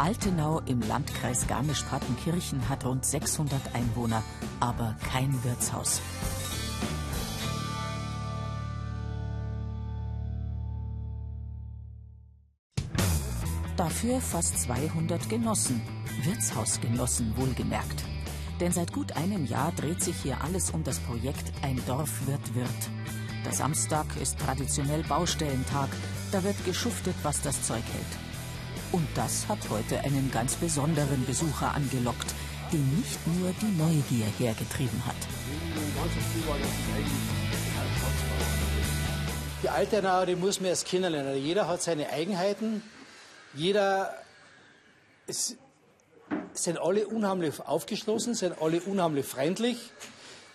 Altenau im Landkreis Garmisch-Partenkirchen hat rund 600 Einwohner, aber kein Wirtshaus. Dafür fast 200 Genossen, Wirtshausgenossen wohlgemerkt. Denn seit gut einem Jahr dreht sich hier alles um das Projekt Ein Dorf wird Wirt. Der Samstag ist traditionell Baustellentag. Da wird geschuftet, was das Zeug hält. Und das hat heute einen ganz besonderen Besucher angelockt, den nicht nur die Neugier hergetrieben hat. Die Alternau, die muss man erst kennenlernen. Jeder hat seine Eigenheiten. Jeder ist, sind alle unheimlich aufgeschlossen, sind alle unheimlich freundlich.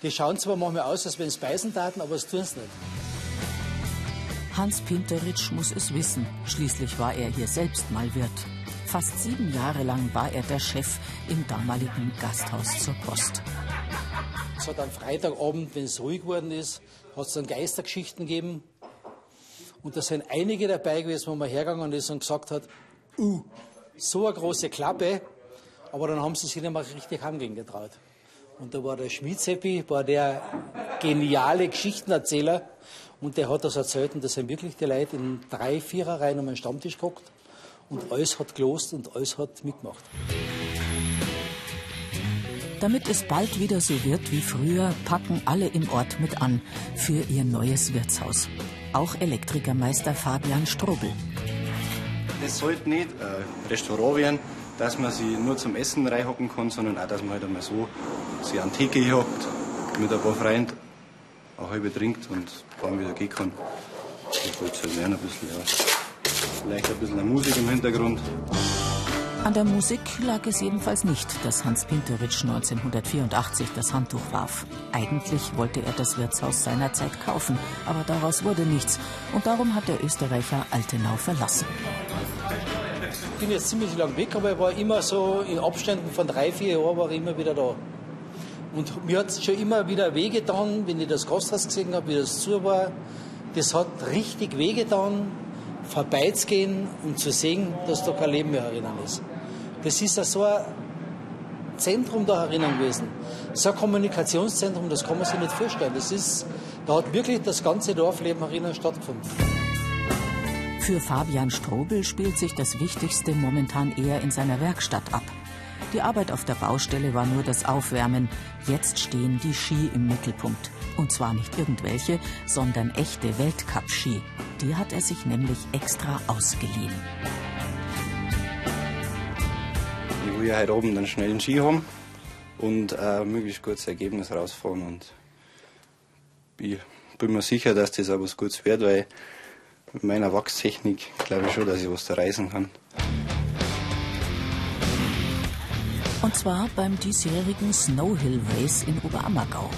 Die schauen zwar manchmal aus, als wenn es beißen taten, aber es tun es nicht. Hans Pinteritsch muss es wissen. Schließlich war er hier selbst mal Wirt. Fast sieben Jahre lang war er der Chef im damaligen Gasthaus zur Post. Es hat am Freitagabend, wenn es ruhig geworden ist, hat es dann Geistergeschichten gegeben. Und da sind einige dabei gewesen, wo man hergegangen ist und gesagt hat, uh, so eine große Klappe. Aber dann haben sie sich nicht mehr richtig angehen getraut. Und da war der Schmiedseppi, war der geniale Geschichtenerzähler. Und der hat das erzählt. Und da sind wirklich die Leute in drei, vierer Reihen um den Stammtisch geguckt. Und alles hat gelost und alles hat mitgemacht. Damit es bald wieder so wird wie früher, packen alle im Ort mit an für ihr neues Wirtshaus. Auch Elektrikermeister Fabian Strobel. Es sollte nicht ein Restaurant werden, dass man sich nur zum Essen reinhocken kann, sondern auch, dass man halt einmal so sich an Theke hockt, mit ein paar Freunden eine halbe trinkt und dann wieder gehen kann. Ich wollte halt lernen ein bisschen, ja. Vielleicht ein bisschen Musik im Hintergrund. An der Musik lag es jedenfalls nicht, dass Hans Pinteritsch 1984 das Handtuch warf. Eigentlich wollte er das Wirtshaus seinerzeit kaufen, aber daraus wurde nichts. Und darum hat der Österreicher Altenau verlassen. Ich bin jetzt ziemlich lang weg, aber ich war immer so in Abständen von drei, vier Jahren war ich immer wieder da. Und mir hat es schon immer wieder wehgetan, wenn ich das Gasthaus gesehen habe, wie das zu war. Das hat richtig wehgetan, vorbeizugehen und zu sehen, dass da kein Leben mehr erinnern ist. Das ist so ein Zentrum da herinnen gewesen. So ein Kommunikationszentrum, das kann man sich nicht vorstellen. Das ist, da hat wirklich das ganze Dorfleben herinnen stattgefunden. Für Fabian Strobel spielt sich das Wichtigste momentan eher in seiner Werkstatt ab. Die Arbeit auf der Baustelle war nur das Aufwärmen. Jetzt stehen die Ski im Mittelpunkt. Und zwar nicht irgendwelche, sondern echte Weltcup-Ski. Die hat er sich nämlich extra ausgeliehen. Ich will heute oben einen schnellen Ski haben und ein möglichst gutes Ergebnis rausfahren. Und ich bin mir sicher, dass das auch was Gutes wird, weil mit meiner Wachstechnik glaube ich schon, dass ich was da reisen kann. Und zwar beim diesjährigen Snowhill Race in Oberammergau.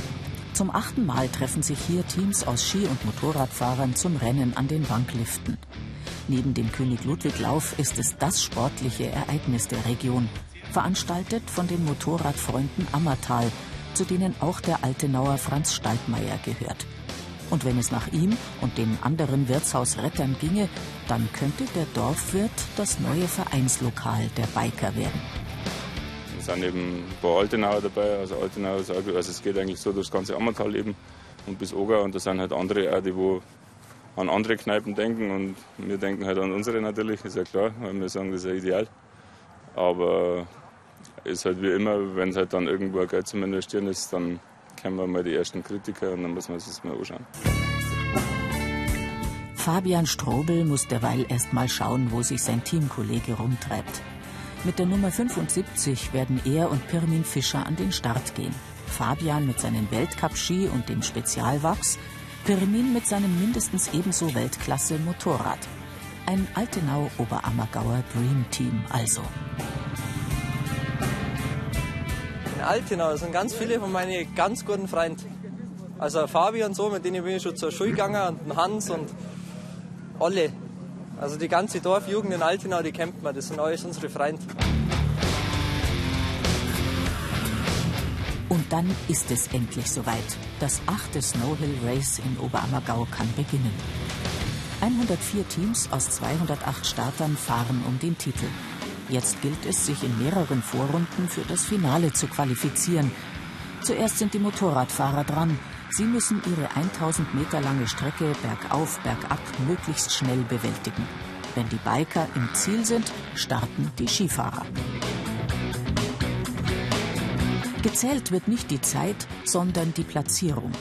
Zum achten Mal treffen sich hier Teams aus Ski- und Motorradfahrern zum Rennen an den Wankliften. Neben dem König Ludwig Lauf ist es das sportliche Ereignis der Region, veranstaltet von den Motorradfreunden Ammertal, zu denen auch der Altenauer Franz Staltmeier gehört. Und wenn es nach ihm und den anderen Wirtshausrettern ginge, dann könnte der Dorfwirt das neue Vereinslokal der Biker werden. Sind eben ein paar Altenauer dabei, also Altenauer, also es geht eigentlich so durchs ganze Ammertal eben und bis Oga und da sind halt andere auch, die wo an andere Kneipen denken und wir denken halt an unsere natürlich, ist ja klar, weil wir sagen, das ist ja ideal. Aber ist halt wie immer, wenn es halt dann irgendwo Geld zum Investieren ist, dann kennen wir mal die ersten Kritiker und dann muss man sich das mal anschauen. Fabian Strobel muss derweil erst mal schauen, wo sich sein Teamkollege rumtreibt. Mit der Nummer 75 werden er und Pirmin Fischer an den Start gehen. Fabian mit seinen Weltcup-Ski und dem Spezialwachs, Pirmin mit seinem mindestens ebenso Weltklasse Motorrad. Ein Altenau-Oberammergauer Dream Team also. In Altenau sind ganz viele von meinen ganz guten Freunden. Also Fabian so, mit denen bin ich schon zur Schule gegangen und Hans und alle. Also die ganze Dorfjugend in Altenau, die kennt man, das sind alles unsere Freunde. Und dann ist es endlich soweit. Das achte Snowhill Race in Oberammergau kann beginnen. 104 Teams aus 208 Startern fahren um den Titel. Jetzt gilt es, sich in mehreren Vorrunden für das Finale zu qualifizieren. Zuerst sind die Motorradfahrer dran. Sie müssen ihre 1000 Meter lange Strecke bergauf, bergab möglichst schnell bewältigen. Wenn die Biker im Ziel sind, starten die Skifahrer. Gezählt wird nicht die Zeit, sondern die Platzierung.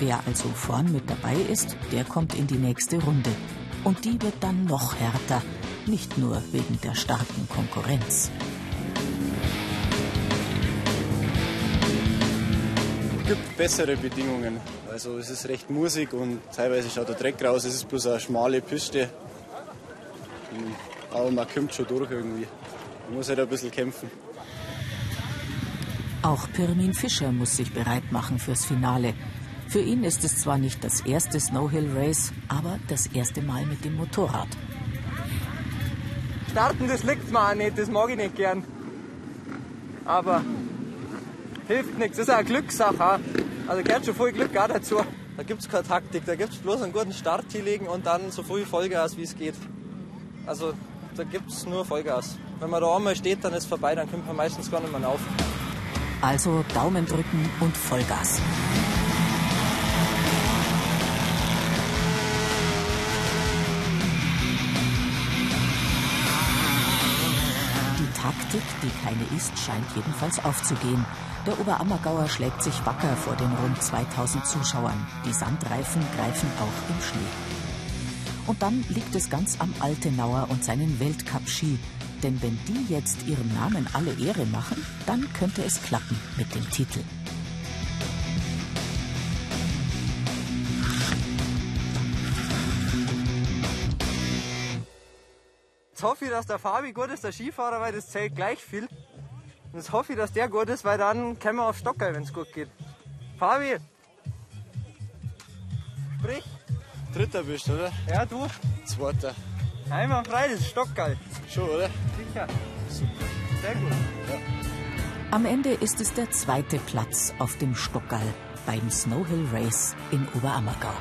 Wer also vorn mit dabei ist, der kommt in die nächste Runde. Und die wird dann noch härter, nicht nur wegen der starken Konkurrenz. Gibt bessere Bedingungen. Also es ist recht musig und teilweise schaut der Dreck raus. Es ist bloß eine schmale Piste. Aber man kommt schon durch irgendwie. Man muss halt ein bisschen kämpfen. Auch Pirmin Fischer muss sich bereit machen fürs Finale. Für ihn ist es zwar nicht das erste Snowhill Race, aber das erste Mal mit dem Motorrad. Starten, das liegt mir auch nicht, das mag ich nicht gern. Aber hilft nichts, das ist auch eine Glückssache. Also gehört schon viel Glück auch dazu. Da gibt es keine Taktik, da gibt es bloß einen guten Start hinlegen und dann so viel Vollgas, wie es geht. Also da gibt es nur Vollgas. Wenn man da einmal steht, dann ist es vorbei, dann kommt man meistens gar nicht mehr auf. Also Daumen drücken und Vollgas. Taktik, die keine ist, scheint jedenfalls aufzugehen. Der Oberammergauer schlägt sich wacker vor den rund 2000 Zuschauern. Die Sandreifen greifen auch im Schnee. Und dann liegt es ganz am Altenauer und seinen Weltcup-Ski. Denn wenn die jetzt ihrem Namen alle Ehre machen, dann könnte es klappen mit dem Titel. Hoffe ich, dass der Fabi gut ist, der Skifahrer, weil das zählt gleich viel. Und jetzt hoffe ich, dass der gut ist, weil dann können wir auf Stockerl, wenn es gut geht. Fabi! Sprich! Dritter bist du, oder? Ja, du? Zweiter. Einmal frei, das ist Stockgeil. Schon, oder? Sicher. Super. Sehr gut. Ja. Am Ende ist es der zweite Platz auf dem Stockgall beim Snowhill Race in Oberammergau.